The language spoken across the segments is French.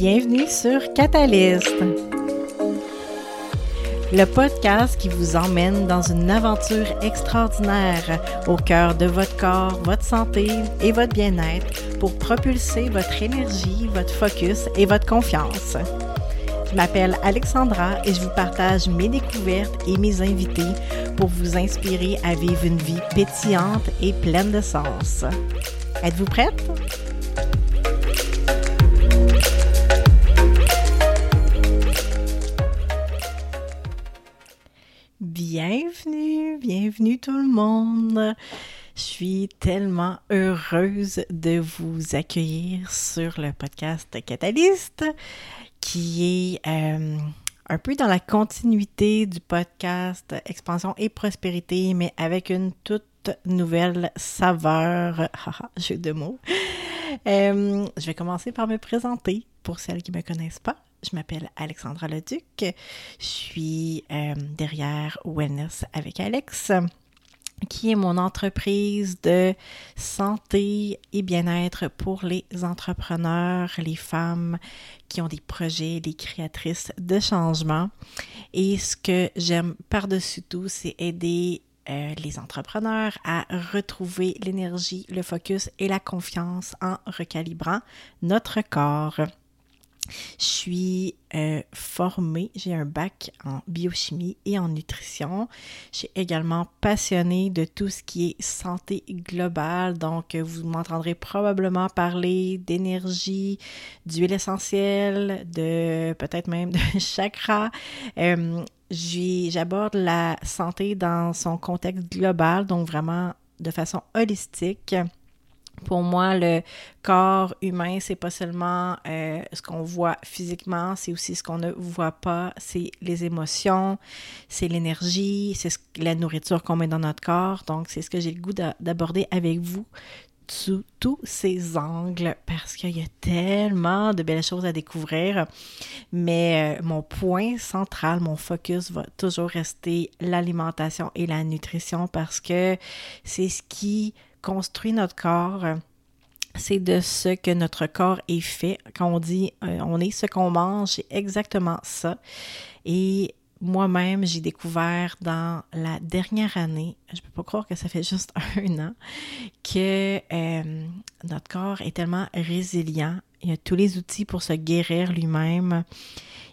Bienvenue sur Catalyst, le podcast qui vous emmène dans une aventure extraordinaire au cœur de votre corps, votre santé et votre bien-être pour propulser votre énergie, votre focus et votre confiance. Je m'appelle Alexandra et je vous partage mes découvertes et mes invités pour vous inspirer à vivre une vie pétillante et pleine de sens. Êtes-vous prête? De vous accueillir sur le podcast Catalyst qui est euh, un peu dans la continuité du podcast Expansion et Prospérité, mais avec une toute nouvelle saveur. Jeu de mots. Euh, je vais commencer par me présenter pour celles qui ne me connaissent pas. Je m'appelle Alexandra Leduc. Je suis euh, derrière Wellness avec Alex, qui est mon entreprise de santé et bien-être pour les entrepreneurs, les femmes qui ont des projets, les créatrices de changement. Et ce que j'aime par-dessus tout, c'est aider euh, les entrepreneurs à retrouver l'énergie, le focus et la confiance en recalibrant notre corps. Je suis euh, formée, j'ai un bac en biochimie et en nutrition. J'ai également passionnée de tout ce qui est santé globale, donc vous m'entendrez probablement parler d'énergie, d'huile essentielle, de peut-être même de chakra. Euh, j'aborde la santé dans son contexte global, donc vraiment de façon holistique. Pour moi, le corps humain, c'est pas seulement euh, ce qu'on voit physiquement, c'est aussi ce qu'on ne voit pas, c'est les émotions, c'est l'énergie, c'est la nourriture qu'on met dans notre corps. Donc, c'est ce que j'ai le goût d'aborder avec vous sous tous ces angles parce qu'il y a tellement de belles choses à découvrir. Mais euh, mon point central, mon focus va toujours rester l'alimentation et la nutrition parce que c'est ce qui construit notre corps. C'est de ce que notre corps est fait. Quand on dit euh, on est ce qu'on mange, c'est exactement ça. Et moi-même, j'ai découvert dans la dernière année, je peux pas croire que ça fait juste un an, que euh, notre corps est tellement résilient. Il a tous les outils pour se guérir lui-même.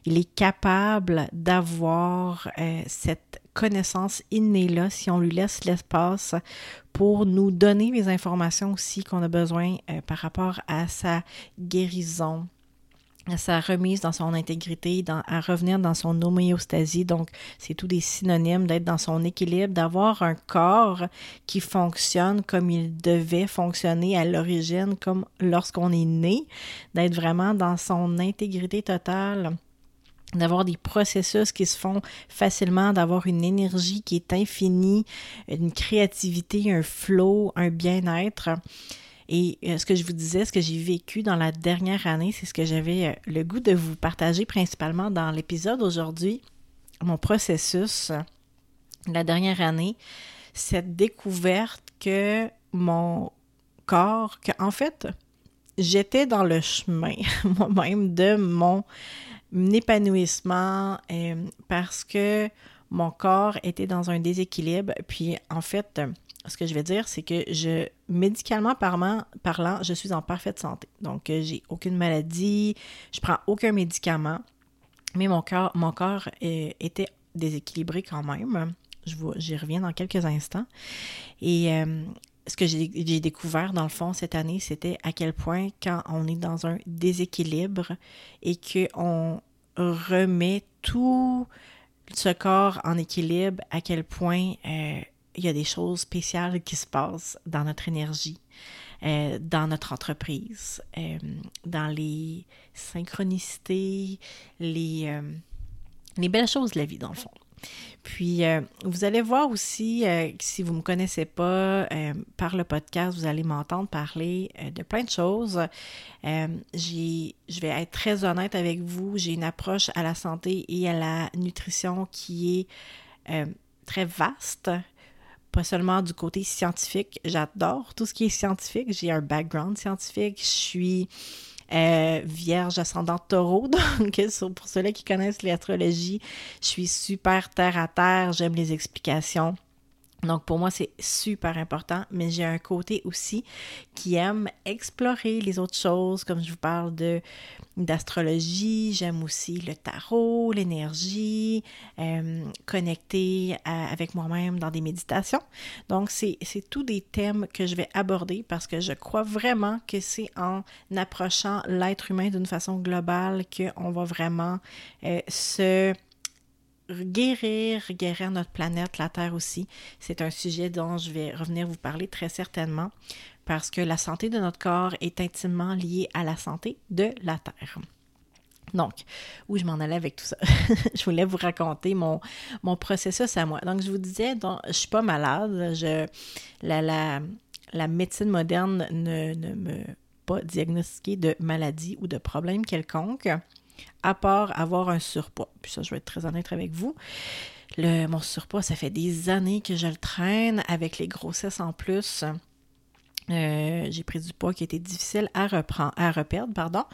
Il est capable d'avoir euh, cette connaissance innée-là si on lui laisse l'espace pour nous donner les informations aussi qu'on a besoin euh, par rapport à sa guérison, à sa remise dans son intégrité, à revenir dans son homéostasie. Donc, c'est tout des synonymes d'être dans son équilibre, d'avoir un corps qui fonctionne comme il devait fonctionner à l'origine, comme lorsqu'on est né, d'être vraiment dans son intégrité totale d'avoir des processus qui se font facilement, d'avoir une énergie qui est infinie, une créativité, un flow, un bien-être. Et euh, ce que je vous disais, ce que j'ai vécu dans la dernière année, c'est ce que j'avais euh, le goût de vous partager principalement dans l'épisode aujourd'hui, mon processus la dernière année, cette découverte que mon corps, que en fait, j'étais dans le chemin moi-même de mon épanouissement euh, parce que mon corps était dans un déséquilibre. Puis en fait, ce que je vais dire, c'est que je, médicalement parlant, parlant, je suis en parfaite santé. Donc, euh, j'ai aucune maladie, je prends aucun médicament, mais mon corps, mon corps euh, était déséquilibré quand même. J'y reviens dans quelques instants. Et ce que j'ai découvert dans le fond cette année, c'était à quel point quand on est dans un déséquilibre et qu'on remet tout ce corps en équilibre, à quel point euh, il y a des choses spéciales qui se passent dans notre énergie, euh, dans notre entreprise, euh, dans les synchronicités, les, les belles choses de la vie dans le fond. Puis, euh, vous allez voir aussi, euh, si vous ne me connaissez pas euh, par le podcast, vous allez m'entendre parler de plein de choses. je vais être très honnête avec vous, j'ai une approche à la santé et à la nutrition qui est très vaste, pas seulement du côté scientifique. J'adore tout ce qui est scientifique, j'ai un background scientifique, je suis euh, vierge ascendant taureau. Donc, pour ceux-là qui connaissent l'astrologie, je suis super terre à terre, j'aime les explications. Donc pour moi, c'est super important, mais j'ai un côté aussi qui aime explorer les autres choses, comme je vous parle de d'astrologie, j'aime aussi le tarot, l'énergie, euh, connecter avec moi-même dans des méditations. Donc c'est tous des thèmes que je vais aborder parce que je crois vraiment que c'est en approchant l'être humain d'une façon globale qu'on va vraiment euh, se guérir, guérir notre planète, la Terre aussi. C'est un sujet dont je vais revenir vous parler très certainement parce que la santé de notre corps est intimement liée à la santé de la Terre. Donc, où je m'en allais avec tout ça? je voulais vous raconter mon, processus à moi. Donc, je vous disais, donc, je suis pas malade. Je, la médecine moderne ne, ne me pas diagnostiqué de maladie ou de problème quelconque à part avoir un surpoids. Puis ça, je vais être très honnête avec vous. Le, mon surpoids, ça fait des années que je le traîne avec les grossesses en plus. Euh, j'ai pris du poids qui était difficile à reprendre, à reperdre, pardon.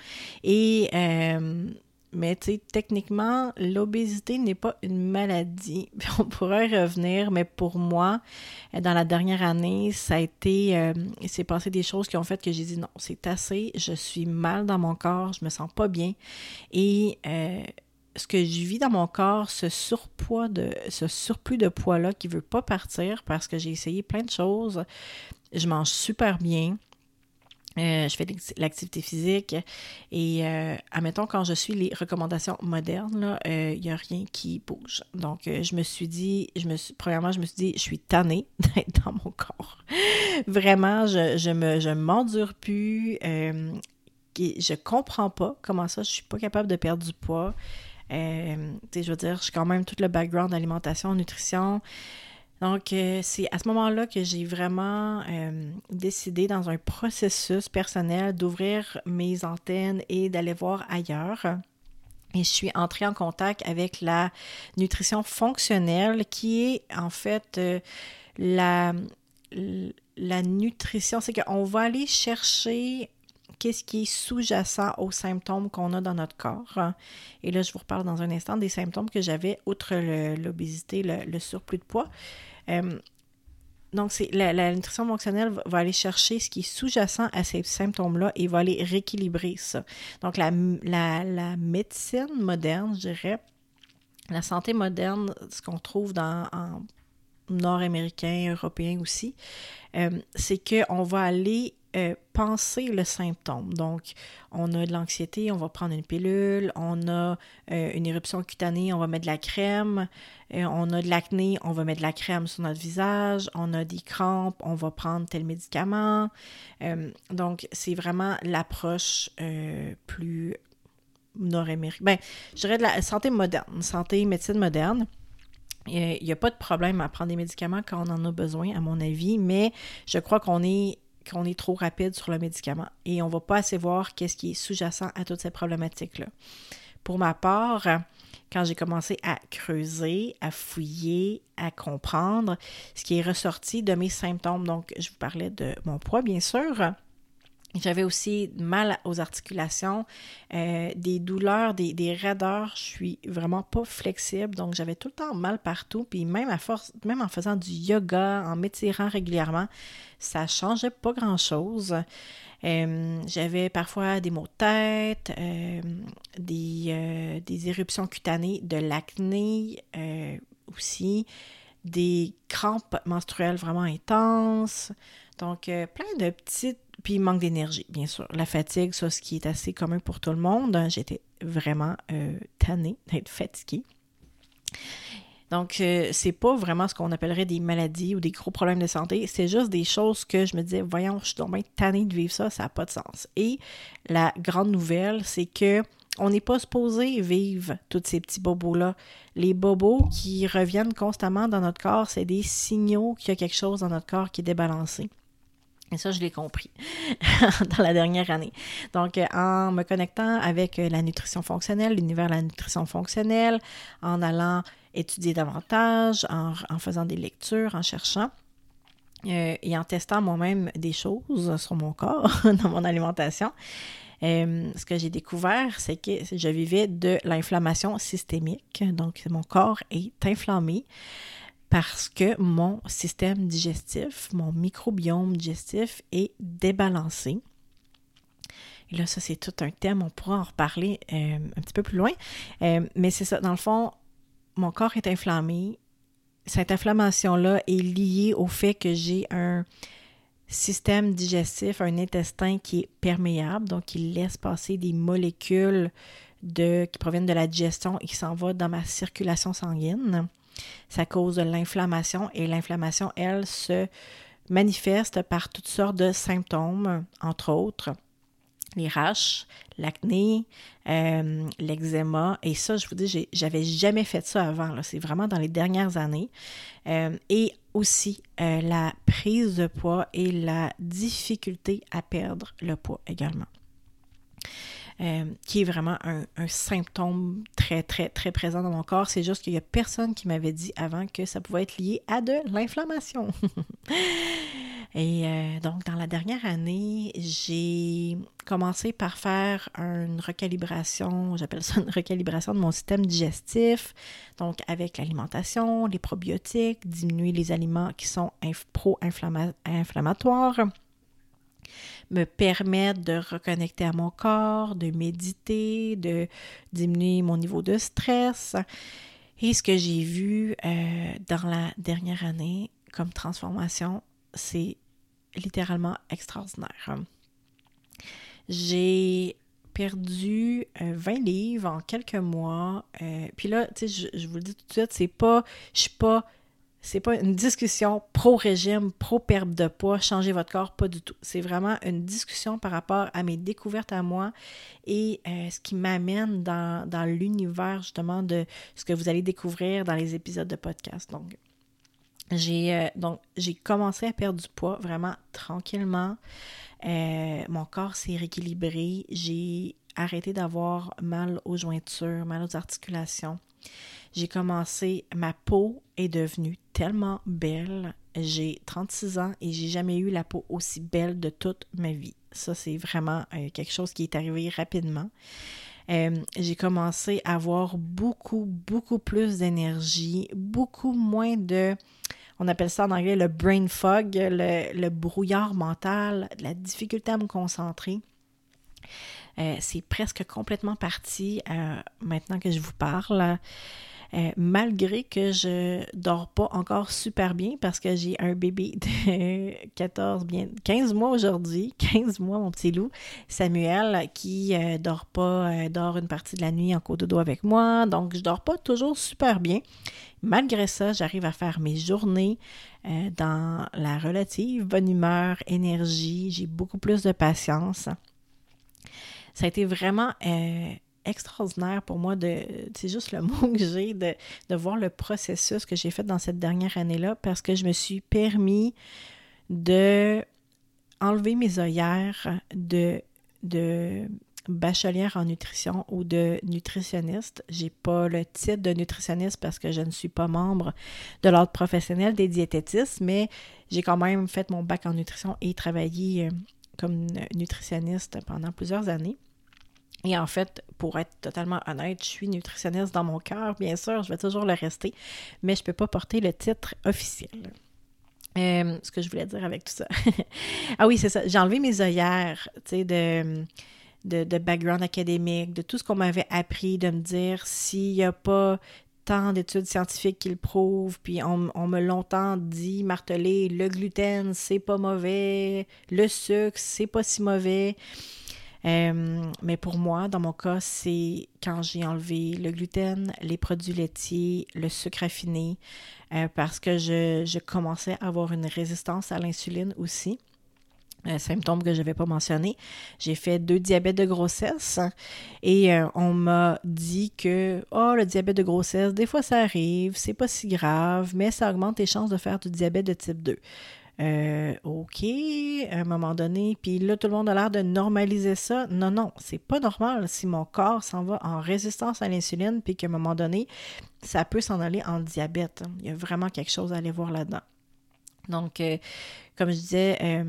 Et euh, mais tu sais, techniquement, l'obésité n'est pas une maladie. On pourrait revenir, mais pour moi, dans la dernière année, ça a été, euh, il s'est passé des choses qui ont fait que j'ai dit non, c'est assez, je suis mal dans mon corps, je me sens pas bien. Et euh, ce que je vis dans mon corps, ce surpoids de, ce surplus de poids-là qui veut pas partir parce que j'ai essayé plein de choses, je mange super bien. Euh, je fais l'activité physique et euh, admettons quand je suis les recommandations modernes, il euh, n'y a rien qui bouge. Donc je me suis dit, je me suis, premièrement, je me suis dit, je suis tannée d'être dans mon corps. Vraiment, je, je me je m'endure plus. je comprends pas comment ça, je suis pas capable de perdre du poids. je veux dire, je suis quand même tout le background d'alimentation, nutrition. Donc, euh, c'est à ce moment-là que j'ai vraiment euh, décidé dans un processus personnel d'ouvrir mes antennes et d'aller voir ailleurs. Et je suis entrée en contact avec la nutrition fonctionnelle qui est en fait euh, la, la nutrition. C'est qu'on va aller chercher qu'est-ce qui est sous-jacent aux symptômes qu'on a dans notre corps. Et là, je vous reparle dans un instant des symptômes que j'avais, outre l'obésité, le, surplus de poids. Euh, donc, c'est la, nutrition fonctionnelle va, aller chercher ce qui est sous-jacent à ces symptômes-là et va aller rééquilibrer ça. Donc, la, la médecine moderne, je dirais, la santé moderne, ce qu'on trouve dans, en nord-américain, européen aussi, euh, c'est qu'on va aller euh, penser le symptôme. Donc, on a de l'anxiété, on va prendre une pilule, on a euh, une éruption cutanée, on va mettre de la crème, euh, on a de l'acné, on va mettre de la crème sur notre visage, on a des crampes, on va prendre tel médicament. donc, c'est vraiment l'approche plus nord-américaine. Ben, je dirais de la santé moderne, santé médecine moderne. Il n'y a pas de problème à prendre des médicaments quand on en a besoin, à mon avis, mais je crois qu'on est qu'on est trop rapide sur le médicament et on ne va pas assez voir qu'est-ce qui est sous-jacent à toutes ces problématiques-là. Pour ma part, quand j'ai commencé à creuser, à fouiller, à comprendre ce qui est ressorti de mes symptômes, donc je vous parlais de mon poids, bien sûr, j'avais aussi mal aux articulations, euh, des douleurs, des, des, raideurs. Je suis vraiment pas flexible, donc j'avais tout le temps mal partout. Puis même à force, même en faisant du yoga, en m'étirant régulièrement, ça changeait pas grand chose. Euh, j'avais parfois des maux de tête, euh, des, des, éruptions cutanées, de l'acné aussi, des crampes menstruelles vraiment intenses. Donc, plein de petites puis manque d'énergie, bien sûr. La fatigue, ça, ce qui est assez commun pour tout le monde. J'étais vraiment euh, tannée d'être fatiguée. Donc, euh, c'est pas vraiment ce qu'on appellerait des maladies ou des gros problèmes de santé. C'est juste des choses que je me disais, voyons, je suis donc bien tannée de vivre ça, ça n'a pas de sens. Et la grande nouvelle, c'est que on n'est pas supposé vivre tous ces petits bobos-là. Les bobos qui reviennent constamment dans notre corps, c'est des signaux qu'il y a quelque chose dans notre corps qui est débalancé. Et ça, je l'ai compris dans la dernière année. Donc, euh, en me connectant avec euh, la nutrition fonctionnelle, l'univers de la nutrition fonctionnelle, en allant étudier davantage, en, faisant des lectures, en cherchant, euh, et en testant moi-même des choses sur mon corps, dans mon alimentation, ce que j'ai découvert, c'est que je vivais de l'inflammation systémique. Donc, mon corps est inflammé parce que mon système digestif, mon microbiome digestif est débalancé. Et là, ça, c'est tout un thème, on pourra en reparler euh, un petit peu plus loin. Euh, mais c'est ça, dans le fond, mon corps est inflammé. Cette inflammation-là est liée au fait que j'ai un système digestif, un intestin qui est perméable, donc il laisse passer des molécules de, qui proviennent de la digestion et qui s'en vont dans ma circulation sanguine. Ça cause de l'inflammation et l'inflammation, elle, se manifeste par toutes sortes de symptômes, entre autres les raches, l'acné, euh, l'eczéma. Et ça, je vous dis, j'avais jamais fait ça avant. C'est vraiment dans les dernières années. Euh, et aussi euh, la prise de poids et la difficulté à perdre le poids également. Euh, qui est vraiment un, symptôme très, très, très présent dans mon corps. C'est juste qu'il n'y a personne qui m'avait dit avant que ça pouvait être lié à de l'inflammation. Et euh, donc, dans la dernière année, j'ai commencé par faire une recalibration, j'appelle ça une recalibration de mon système digestif, donc avec l'alimentation, les probiotiques, diminuer les aliments qui sont pro-inflammatoires me permettre de reconnecter à mon corps, de méditer, de diminuer mon niveau de stress. Et ce que j'ai vu euh, dans la dernière année comme transformation, c'est littéralement extraordinaire. J'ai perdu 20 euh, livres en quelques mois. Euh, puis là, je, vous le dis tout de suite, c'est pas, je suis pas c'est pas une discussion pro-régime, pro-perte de poids, changer votre corps, pas du tout. C'est vraiment une discussion par rapport à mes découvertes à moi et euh, ce qui m'amène dans, l'univers justement de ce que vous allez découvrir dans les épisodes de podcast. Donc, j'ai euh, donc j'ai commencé à perdre du poids vraiment tranquillement. Euh, mon corps s'est rééquilibré. J'ai arrêté d'avoir mal aux jointures, mal aux articulations j'ai commencé, ma peau est devenue tellement belle. J'ai 36 ans et j'ai jamais eu la peau aussi belle de toute ma vie. Ça, c'est vraiment euh, quelque chose qui est arrivé rapidement. Euh, j'ai commencé à avoir beaucoup, beaucoup plus d'énergie, beaucoup moins de, on appelle ça en anglais le brain fog, le, brouillard mental, la difficulté à me concentrer. Euh, c'est presque complètement parti maintenant que je vous parle. Euh, malgré que je dors pas encore super bien parce que j'ai un bébé de 14, bien 15 mois aujourd'hui, 15 mois mon petit loup, Samuel, qui euh, dort pas, euh, dort une partie de la nuit en côte de dos avec moi, donc je dors pas toujours super bien. Malgré ça, j'arrive à faire mes journées dans la relative bonne humeur, énergie, j'ai beaucoup plus de patience. Ça a été vraiment extraordinaire pour moi de, c'est juste le mot que j'ai, de, voir le processus que j'ai fait dans cette dernière année-là parce que je me suis permis de enlever mes œillères de, de bachelière en nutrition ou de nutritionniste. J'ai pas le titre de nutritionniste parce que je ne suis pas membre de l'ordre professionnel des diététistes, mais j'ai quand même fait mon bac en nutrition et travaillé euh, comme nutritionniste pendant plusieurs années. Et en fait, pour être totalement honnête, je suis nutritionniste dans mon cœur, bien sûr, je vais toujours le rester, mais je ne peux pas porter le titre officiel. Euh, ce que je voulais dire avec tout ça. ah oui, c'est ça. J'ai enlevé mes œillères, de, de, background académique, de tout ce qu'on m'avait appris, de me dire s'il n'y a pas tant d'études scientifiques qui le prouvent, puis on, on me longtemps dit, martelé, le gluten, c'est pas mauvais, le sucre, c'est pas si mauvais. Euh, mais pour moi, dans mon cas, c'est quand j'ai enlevé le gluten, les produits laitiers, le sucre raffiné, euh, parce que je, commençais à avoir une résistance à l'insuline aussi. Un symptôme que je n'avais pas mentionné. J'ai fait deux diabètes de grossesse et euh, on m'a dit que oh, le diabète de grossesse, des fois ça arrive, c'est pas si grave, mais ça augmente tes chances de faire du diabète de type 2. Euh, OK, à un moment donné, puis là, tout le monde a l'air de normaliser ça. Non, non, c'est pas normal si mon corps s'en va en résistance à l'insuline, puis qu'à un moment donné, ça peut s'en aller en diabète. Il y a vraiment quelque chose à aller voir là-dedans. Donc, euh, comme je disais, euh,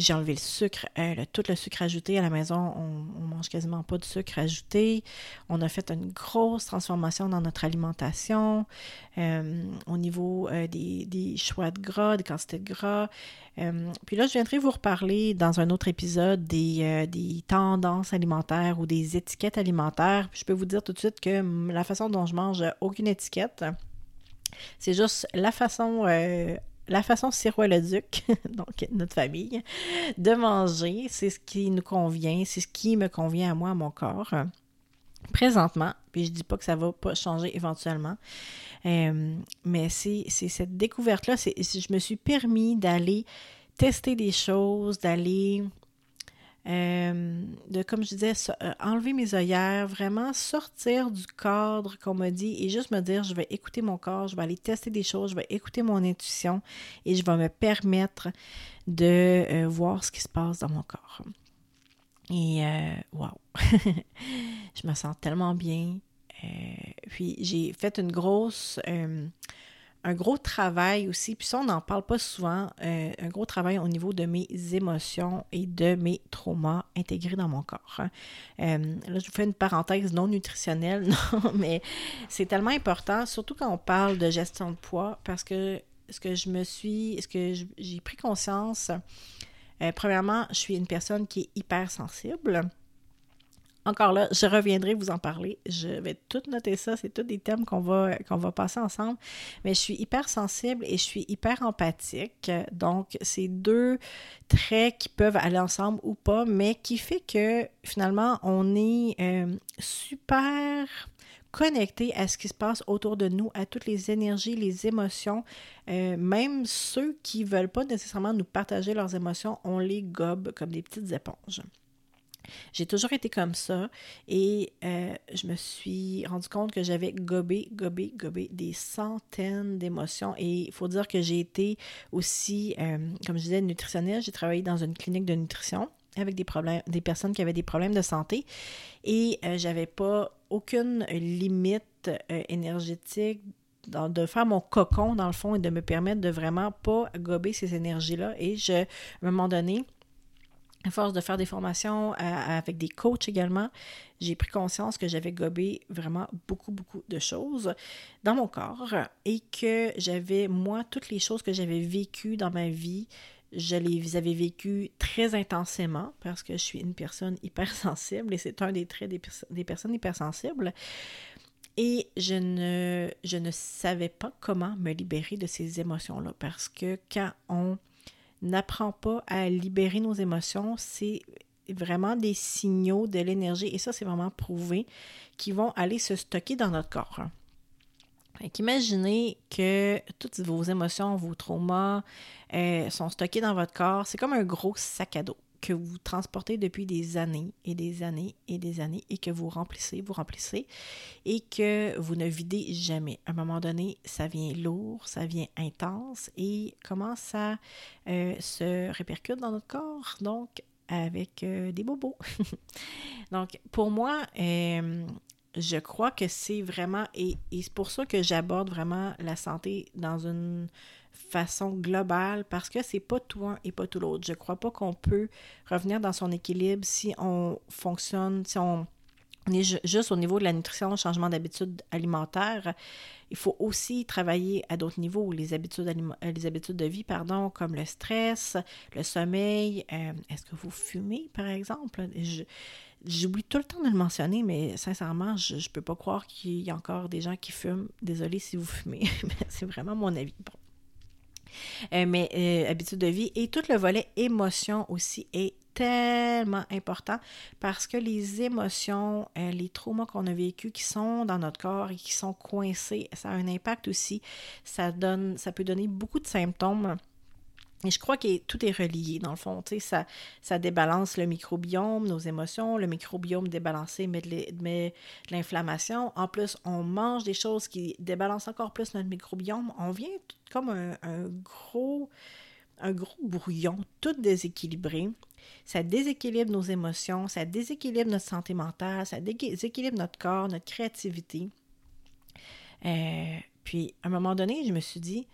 j'ai enlevé le sucre, euh, tout le sucre ajouté à la maison. On, on, mange quasiment pas de sucre ajouté. On a fait une grosse transformation dans notre alimentation euh, au niveau euh, des, choix de gras, des quantités de gras. puis là, je viendrai vous reparler dans un autre épisode des, des, tendances alimentaires ou des étiquettes alimentaires. Puis je peux vous dire tout de suite que la façon dont je mange, aucune étiquette. C'est juste la façon la façon Sirois-le-Duc, donc notre famille, de manger, c'est ce qui nous convient, c'est ce qui me convient à moi, à mon corps. Présentement, puis je dis pas que ça va pas changer éventuellement, euh, mais c'est cette découverte-là, je me suis permis d'aller tester des choses, d'aller euh, de, comme je disais, euh, enlever mes œillères, vraiment sortir du cadre qu'on m'a dit et juste me dire, je vais écouter mon corps, je vais aller tester des choses, je vais écouter mon intuition et je vais me permettre de euh, voir ce qui se passe dans mon corps. Et waouh, je me sens tellement bien. puis j'ai fait une grosse un gros travail aussi, puis ça, on n'en parle pas souvent, euh, un gros travail au niveau de mes émotions et de mes traumas intégrés dans mon corps. Hein. Euh, là, je vous fais une parenthèse non nutritionnelle, non, mais c'est tellement important, surtout quand on parle de gestion de poids, parce que ce que je me suis, ce que j'ai pris conscience, euh, premièrement, je suis une personne qui est hypersensible. Encore là, je reviendrai vous en parler. Je vais tout noter ça. C'est tous des thèmes qu'on va, qu'on va passer ensemble. Mais je suis hyper sensible et je suis hyper empathique. Donc, c'est deux traits qui peuvent aller ensemble ou pas, mais qui fait que finalement, on est euh, super connecté à ce qui se passe autour de nous, à toutes les énergies, les émotions. Euh, même ceux qui ne veulent pas nécessairement nous partager leurs émotions, on les gobe comme des petites éponges. J'ai toujours été comme ça et euh, je me suis rendu compte que j'avais gobé, gobé, gobé des centaines d'émotions. Et il faut dire que j'ai été aussi, euh, comme je disais, nutritionnelle. J'ai travaillé dans une clinique de nutrition avec des problèmes, des personnes qui avaient des problèmes de santé et euh, j'avais pas aucune limite énergétique de faire mon cocon dans le fond et de me permettre de vraiment pas gober ces énergies-là. Et je, à un moment donné, à force de faire des formations avec des coachs également, j'ai pris conscience que j'avais gobé vraiment beaucoup, beaucoup de choses dans mon corps et que j'avais, moi, toutes les choses que j'avais vécues dans ma vie, je les avais vécues très intensément parce que je suis une personne hypersensible et c'est un des traits des, des personnes hypersensibles. Et je ne, je ne savais pas comment me libérer de ces émotions-là parce que quand on n'apprend pas à libérer nos émotions, c'est vraiment des signaux de l'énergie, et ça c'est vraiment prouvé, qui vont aller se stocker dans notre corps. imaginez que toutes vos émotions, vos traumas euh, sont stockés dans votre corps. C'est comme un gros sac à dos que vous transportez depuis des années et des années et des années et que vous remplissez, vous remplissez et que vous ne videz jamais. À un moment donné, ça vient lourd, ça vient intense et comment ça euh, se répercute dans notre corps? Donc, avec euh, des bobos. Donc, pour moi, euh, je crois que c'est vraiment, et, et c'est pour ça que j'aborde vraiment la santé dans une façon globale parce que c'est pas tout un et pas tout l'autre. Je crois pas qu'on peut revenir dans son équilibre si on fonctionne, si on, est juste au niveau de la nutrition, changement d'habitude alimentaire. Il faut aussi travailler à d'autres niveaux, les habitudes, euh, les habitudes de vie, pardon, comme le stress, le sommeil. Euh, est-ce que vous fumez, par exemple? J'oublie tout le temps de le mentionner, mais sincèrement, je ne peux pas croire qu'il y a encore des gens qui fument. Désolée si vous fumez, mais c'est vraiment mon avis. Euh, mais euh, habitude de vie. Et tout le volet émotion aussi est tellement important parce que les émotions, euh, les traumas qu'on a vécus qui sont dans notre corps et qui sont coincés, ça a un impact aussi. Ça donne, ça peut donner beaucoup de symptômes et je crois que tout est relié, dans le fond. Ça, ça débalance le microbiome, nos émotions. Le microbiome débalancé met de l'inflammation. En plus, on mange des choses qui débalancent encore plus notre microbiome. On vient comme un, gros, un gros brouillon, tout déséquilibré. Ça déséquilibre nos émotions, ça déséquilibre notre santé mentale, ça déséquilibre notre corps, notre créativité. Euh, puis, à un moment donné, je me suis dit,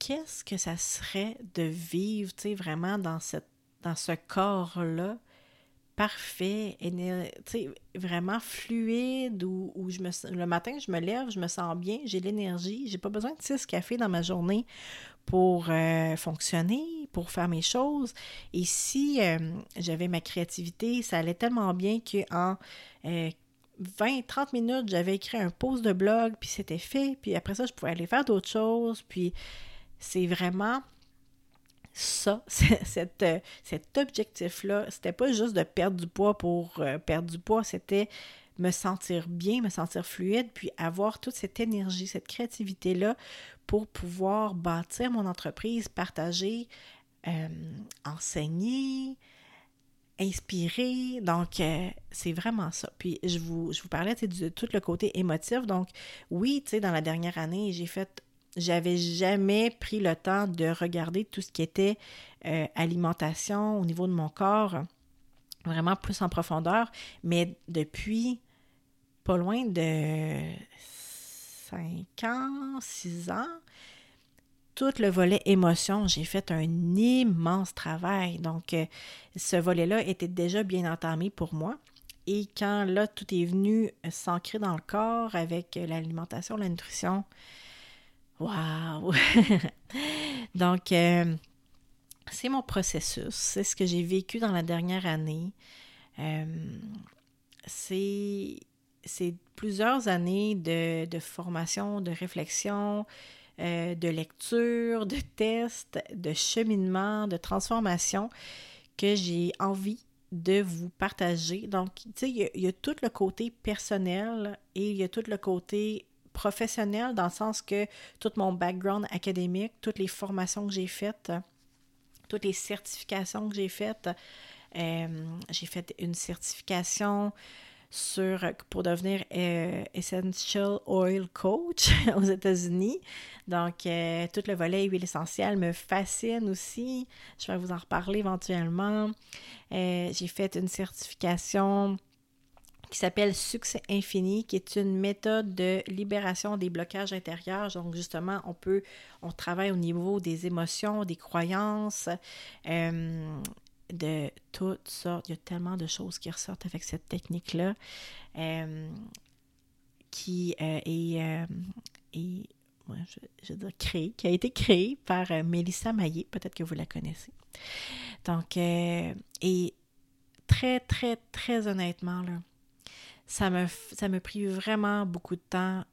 qu'est-ce que ça serait de vivre, tu sais, vraiment dans, cette, dans ce corps-là, parfait, vraiment fluide, où, où, je me, le matin, je me lève, je me sens bien, j'ai l'énergie, j'ai pas besoin de six cafés dans ma journée pour euh, fonctionner, pour faire mes choses. Et si euh, j'avais ma créativité, ça allait tellement bien qu'en euh, 20-30 minutes, j'avais écrit un post de blog, puis c'était fait, puis après ça, je pouvais aller faire d'autres choses, puis c'est vraiment ça, euh, cet objectif-là. C'était pas juste de perdre du poids pour euh, perdre du poids, c'était me sentir bien, me sentir fluide, puis avoir toute cette énergie, cette créativité-là pour pouvoir bâtir mon entreprise, partager, euh, enseigner, inspirer. Donc, c'est vraiment ça. Puis, je vous, je vous parlais de tout le côté émotif. Donc, oui, tu sais, dans la dernière année, j'ai fait j'avais jamais pris le temps de regarder tout ce qui était euh, alimentation au niveau de mon corps, vraiment plus en profondeur. Mais depuis pas loin de 5 ans, 6 ans, tout le volet émotion, j'ai fait un immense travail. Donc, euh, ce volet-là était déjà bien entamé pour moi. Et quand là, tout est venu s'ancrer dans le corps avec l'alimentation, la nutrition, Wow! Donc, euh, c'est mon processus. C'est ce que j'ai vécu dans la dernière année. Euh, c'est plusieurs années de, formation, de réflexion, euh, de lecture, de tests, de cheminement, de transformation que j'ai envie de vous partager. Donc, tu sais, il y, a tout le côté personnel et il y a tout le côté professionnel dans le sens que tout mon background académique, toutes les formations que j'ai faites, toutes les certifications que j'ai faites, euh, j'ai fait une certification sur, pour devenir euh, Essential Oil Coach aux États-Unis. Donc, euh, tout le volet huile essentielle me fascine aussi. Je vais vous en reparler éventuellement. j'ai fait une certification qui s'appelle Succès Infini, qui est une méthode de libération des blocages intérieurs. Donc, justement, on peut, on travaille au niveau des émotions, des croyances, euh, de toutes sortes. Il y a tellement de choses qui ressortent avec cette technique-là, euh, qui euh, est, je, veux dire, créée, qui a été créée par Mélissa Maillé. Peut-être que vous la connaissez. Donc, et très, très, très honnêtement, là, ça me, ça vraiment beaucoup de temps,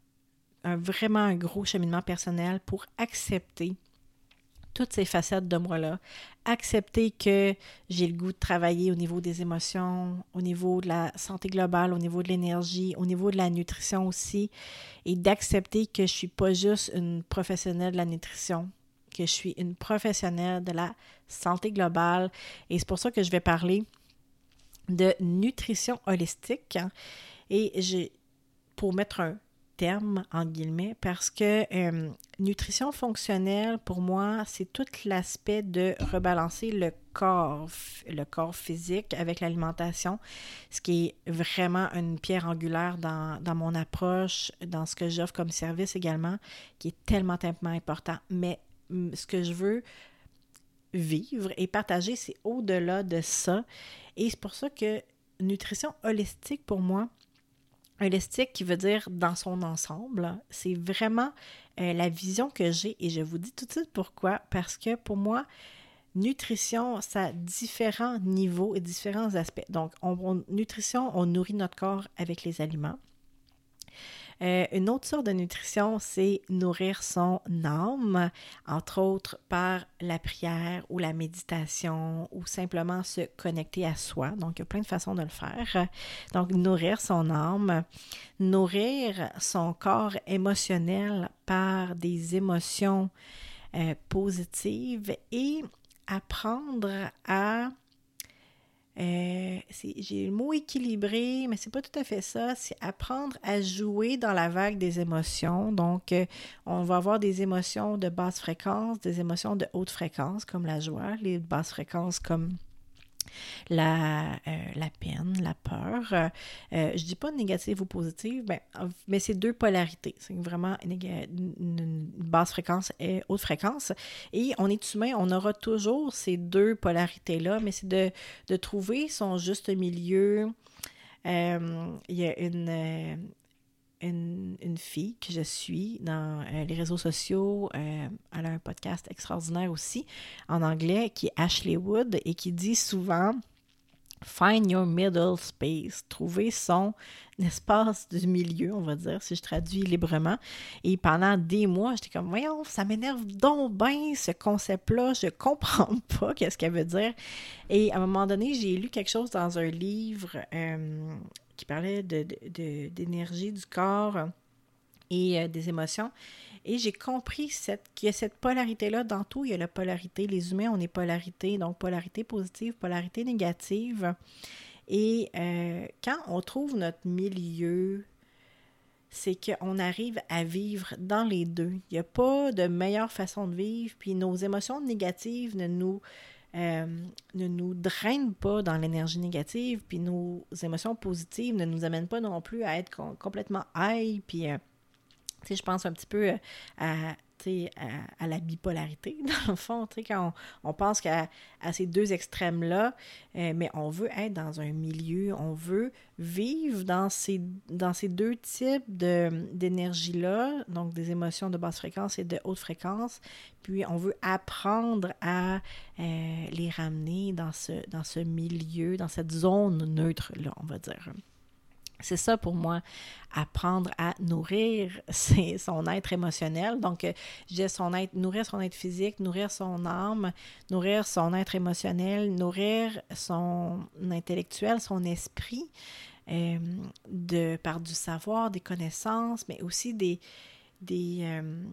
un, vraiment un gros cheminement personnel pour accepter toutes ces facettes de moi-là, accepter que j'ai le goût de travailler au niveau des émotions, au niveau de la santé globale, au niveau de l'énergie, au niveau de la nutrition aussi, et d'accepter que je suis pas juste une professionnelle de la nutrition, que je suis une professionnelle de la santé globale. Et c'est pour ça que je vais parler de nutrition holistique. Et j'ai, pour mettre un terme, en guillemets, parce que euh, nutrition fonctionnelle, pour moi, c'est tout l'aspect de rebalancer le corps, le corps physique avec l'alimentation, ce qui est vraiment une pierre angulaire dans, dans mon approche, dans ce que j'offre comme service également, qui est tellement, tellement important. Mais ce que je veux vivre et partager, c'est au-delà de ça. Et c'est pour ça que nutrition holistique, pour moi, holistique qui veut dire dans son ensemble, c'est vraiment euh, la vision que j'ai et je vous dis tout de suite pourquoi. Parce que pour moi, nutrition, ça a différents niveaux et différents aspects. Donc, en nutrition, on nourrit notre corps avec les aliments. Euh, une autre sorte de nutrition, c'est nourrir son âme, entre autres par la prière ou la méditation ou simplement se connecter à soi. Donc, il y a plein de façons de le faire. Donc, nourrir son âme, nourrir son corps émotionnel par des émotions euh, positives et apprendre à euh, j'ai le mot équilibré, mais c'est pas tout à fait ça. C'est apprendre à jouer dans la vague des émotions. Donc, euh, on va avoir des émotions de basse fréquence, des émotions de haute fréquence, comme la joie, les basses fréquences comme la, euh, la peine, la peur. Euh, euh, je dis pas négative ou positive, ben, mais c'est deux polarités. C'est vraiment une, basse fréquence et haute fréquence. Et on est humain, on aura toujours ces deux polarités-là, mais c'est de, de, trouver son juste milieu. il y a une, une, fille que je suis dans les réseaux sociaux. elle a un podcast extraordinaire aussi en anglais qui est Ashley Wood et qui dit souvent Find your middle space, trouver son espace du milieu, on va dire, si je traduis librement. Et pendant des mois, j'étais comme, voyons, ça m'énerve donc bien ce concept-là, je comprends pas qu'est-ce qu'elle veut dire. Et à un moment donné, j'ai lu quelque chose dans un livre euh, qui parlait d'énergie de, du corps et euh, des émotions. Et j'ai compris qu'il y a cette polarité-là dans tout. Il y a la polarité. Les humains, on est polarité. Donc, polarité positive, polarité négative. Et euh, quand on trouve notre milieu, c'est qu'on arrive à vivre dans les deux. Il n'y a pas de meilleure façon de vivre. Puis nos émotions négatives ne nous, euh, ne nous drainent pas dans l'énergie négative. Puis nos émotions positives ne nous amènent pas non plus à être complètement high. Puis je pense un petit peu euh, à, la bipolarité, dans le fond, quand on, pense à ces deux extrêmes-là, euh, mais on veut être dans un milieu, on veut vivre dans ces, dans ces deux types d'énergie-là, donc des émotions de basse fréquence et de haute fréquence, puis on veut apprendre à euh, les ramener dans ce, dans ce milieu, dans cette zone neutre-là, on va dire. C'est ça pour moi, apprendre à nourrir son être émotionnel. Donc, euh, son être, nourrir son être physique, nourrir son âme, nourrir son être émotionnel, nourrir son intellectuel, son esprit, euh, de, par du savoir, des connaissances, mais aussi des... des euh,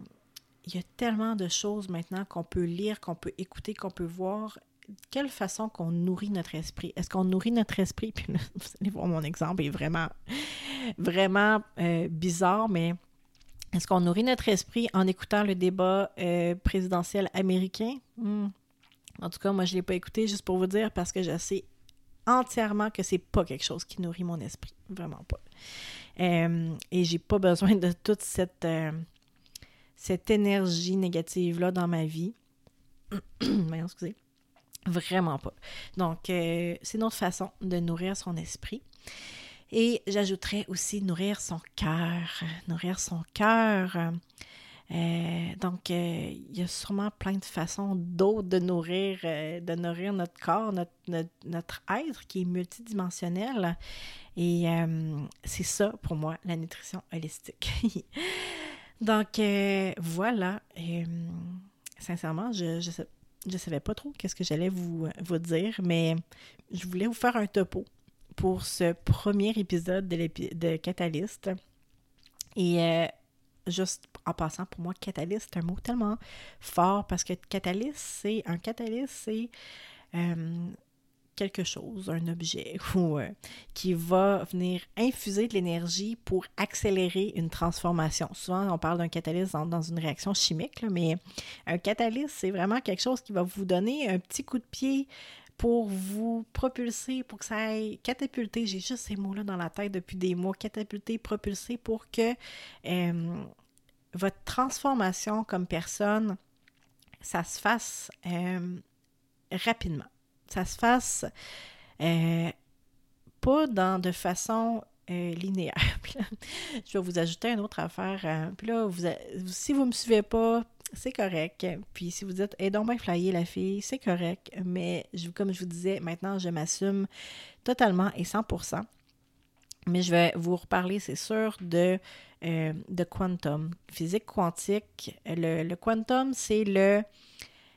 il y a tellement de choses maintenant qu'on peut lire, qu'on peut écouter, qu'on peut voir quelle façon qu'on nourrit notre esprit? Est-ce qu'on nourrit notre esprit? Puis là, vous allez voir, mon exemple est vraiment, vraiment euh, bizarre, mais est-ce qu'on nourrit notre esprit en écoutant le débat euh, présidentiel américain? Hmm. En tout cas, moi, je ne l'ai pas écouté juste pour vous dire parce que je sais entièrement que c'est pas quelque chose qui nourrit mon esprit. Vraiment pas. Euh, et j'ai pas besoin de toute cette, euh, cette énergie négative-là dans ma vie. excusez. Vraiment pas. Donc, euh, c'est notre façon de nourrir son esprit. Et j'ajouterais aussi nourrir son cœur. Nourrir son cœur. Euh, donc, euh, il y a sûrement plein de façons d'autres de nourrir, de nourrir notre corps, notre, notre, être qui est multidimensionnel. Et c'est ça, pour moi, la nutrition holistique. donc, voilà. sincèrement, je, je sais je savais pas trop qu'est-ce que j'allais vous, vous dire, mais je voulais vous faire un topo pour ce premier épisode de, de Catalyst. Et euh, juste en passant, pour moi, catalyste, c'est un mot tellement fort parce que catalyste, c'est un catalyste, c'est euh, quelque chose, un objet, euh, qui va venir infuser de l'énergie pour accélérer une transformation. Souvent, on parle d'un catalyse dans, une réaction chimique, mais un catalyse, c'est vraiment quelque chose qui va vous donner un petit coup de pied pour vous propulser, pour que ça aille catapulter. J'ai juste ces mots-là dans la tête depuis des mois. Catapulter, propulser pour que euh, votre transformation comme personne, ça se fasse euh, rapidement ça se fasse euh, pas dans de façon euh, linéaire. je vais vous ajouter une autre affaire. Euh, puis là, vous, si vous me suivez pas, c'est correct. Puis si vous dites, eh donc bien flyé la fille, c'est correct. Mais comme je vous disais, maintenant, je m'assume totalement et 100%. Mais je vais vous reparler, c'est sûr, de, de quantum, physique quantique. Le, le quantum, c'est le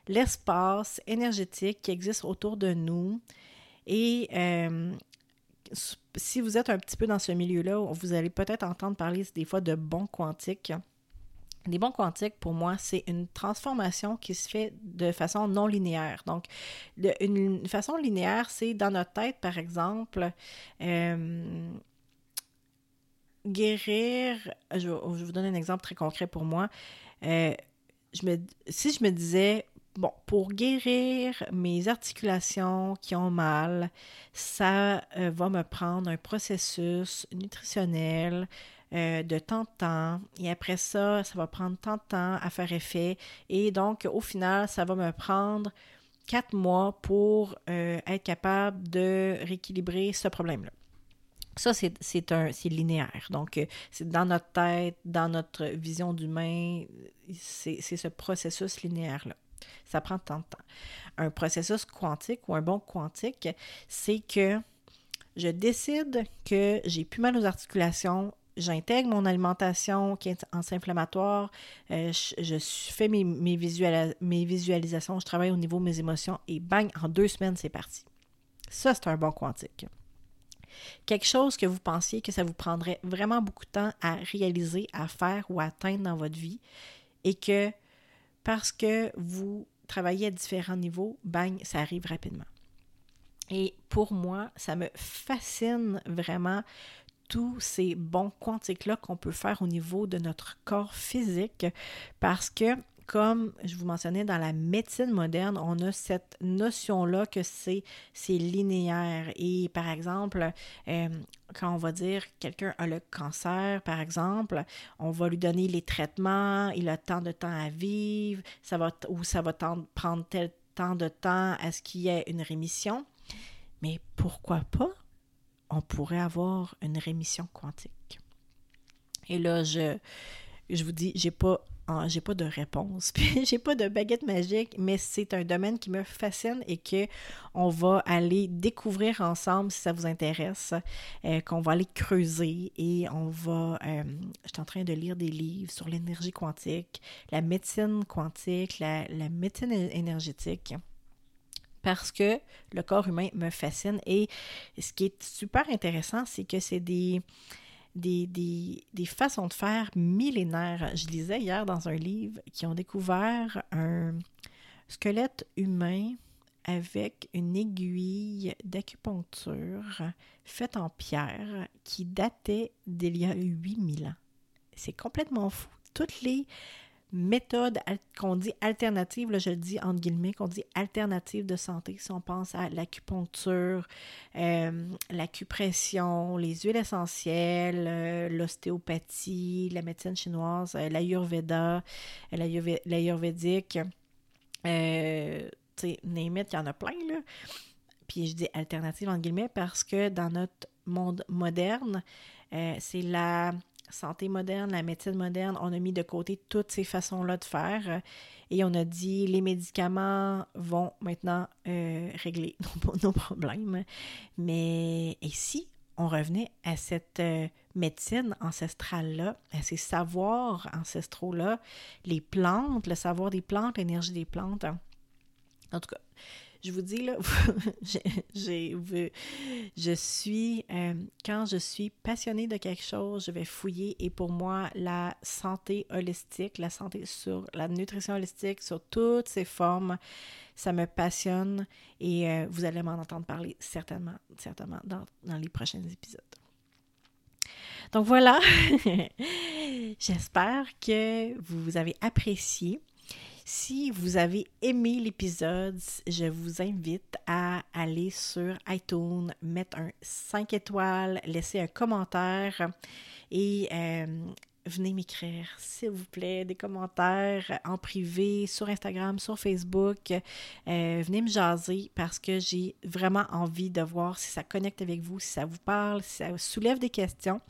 l'espace énergétique qui existe autour de nous. Et euh, si vous êtes un petit peu dans ce milieu-là, vous allez peut-être entendre parler des fois de bons quantiques. Les bons quantiques, pour moi, c'est une transformation qui se fait de façon non linéaire. Donc, une, façon linéaire, c'est dans notre tête, par exemple, euh, guérir. Je, vous donne un exemple très concret pour moi. Euh, si je me disais, bon, pour guérir mes articulations qui ont mal, ça euh, va me prendre un processus nutritionnel euh, de tant de temps. Et après ça, ça va prendre tant de temps à faire effet. Et donc, au final, ça va me prendre quatre mois pour euh, être capable de rééquilibrer ce problème-là. Ça, c'est un c'est linéaire. Donc, c'est dans notre tête, dans notre vision d'humain, c'est ce processus linéaire-là. Ça prend tant de temps. Un processus quantique ou un bon quantique, c'est que je décide que j'ai plus mal aux articulations, j'intègre mon alimentation qui est anti-inflammatoire, euh, je, fais mes, mes, mes, visualisations, je travaille au niveau de mes émotions et bang, en deux semaines, c'est parti. Ça, c'est un bon quantique. Quelque chose que vous pensiez que ça vous prendrait vraiment beaucoup de temps à réaliser, à faire ou à atteindre dans votre vie et que parce que vous travaillez à différents niveaux, bang, ça arrive rapidement. Et pour moi, ça me fascine vraiment tous ces bons quantiques-là qu'on peut faire au niveau de notre corps physique parce que comme je vous mentionnais, dans la médecine moderne, on a cette notion-là que c'est, linéaire. Et par exemple, euh, quand on va dire quelqu'un a le cancer, par exemple, on va lui donner les traitements, il a tant de temps à vivre, ça va, ou ça va prendre tel de temps à ce qu'il y ait une rémission. Mais pourquoi pas? On pourrait avoir une rémission quantique. Et là, je, je vous dis, j'ai pas j'ai pas de réponse, puis j'ai pas de baguette magique, mais c'est un domaine qui me fascine et que on va aller découvrir ensemble si ça vous intéresse, euh, qu'on va aller creuser et on va. Euh, je suis en train de lire des livres sur l'énergie quantique, la médecine quantique, la, la médecine énergétique parce que le corps humain me fascine. Et ce qui est super intéressant, c'est que c'est des, des, des, façons de faire millénaires. Je lisais hier dans un livre qui ont découvert un squelette humain avec une aiguille d'acupuncture faite en pierre qui datait d'il y a 8000 ans. C'est complètement fou. Toutes les méthode qu'on dit alternative, là, je le dis entre guillemets, qu'on dit alternative de santé. Si on pense à l'acupuncture, euh, l'acupression, les huiles essentielles, euh, l'ostéopathie, la médecine chinoise, euh, l'ayurveda, l'ayurvédique, euh, tu sais, il y en a plein, là. Puis je dis alternative entre guillemets parce que dans notre monde moderne, c'est la santé moderne, la médecine moderne, on a mis de côté toutes ces façons-là de faire et on a dit les médicaments vont maintenant euh, régler nos, problèmes. Mais et si on revenait à cette euh, médecine ancestrale-là, à ces savoirs ancestraux-là, les plantes, le savoir des plantes, l'énergie des plantes. En tout cas, je vous dis, là, je suis, euh, quand je suis passionnée de quelque chose, je vais fouiller et pour moi, la santé holistique, la santé sur la nutrition holistique, sur toutes ses formes, ça me passionne et euh, vous allez m'en entendre parler certainement, certainement dans, dans les prochains épisodes. Donc voilà, j'espère que vous avez apprécié. Si vous avez aimé l'épisode, je vous invite à aller sur iTunes, mettre un 5 étoiles, laisser un commentaire et euh, venez m'écrire, s'il vous plaît, des commentaires en privé sur Instagram, sur Facebook. Euh, venez me jaser parce que j'ai vraiment envie de voir si ça connecte avec vous, si ça vous parle, si ça soulève des questions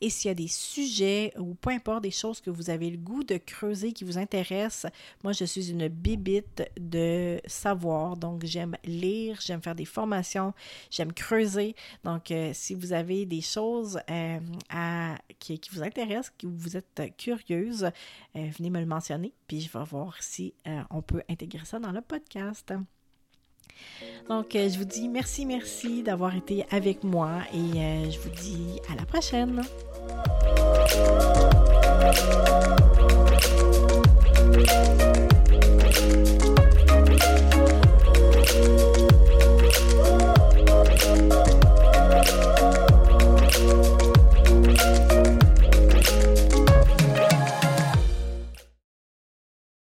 et s'il y a des sujets ou peu importe des choses que vous avez le goût de creuser qui vous intéressent. Moi, je suis une bibite de savoir, donc j'aime lire, j'aime faire des formations, j'aime creuser. Donc, euh, si vous avez des choses euh, à, qui, qui vous intéressent, qui vous êtes curieuse, euh, venez me le mentionner, puis je vais voir si euh, on peut intégrer ça dans le podcast. Donc, euh, je vous dis merci, merci d'avoir été avec moi et je vous dis à la prochaine.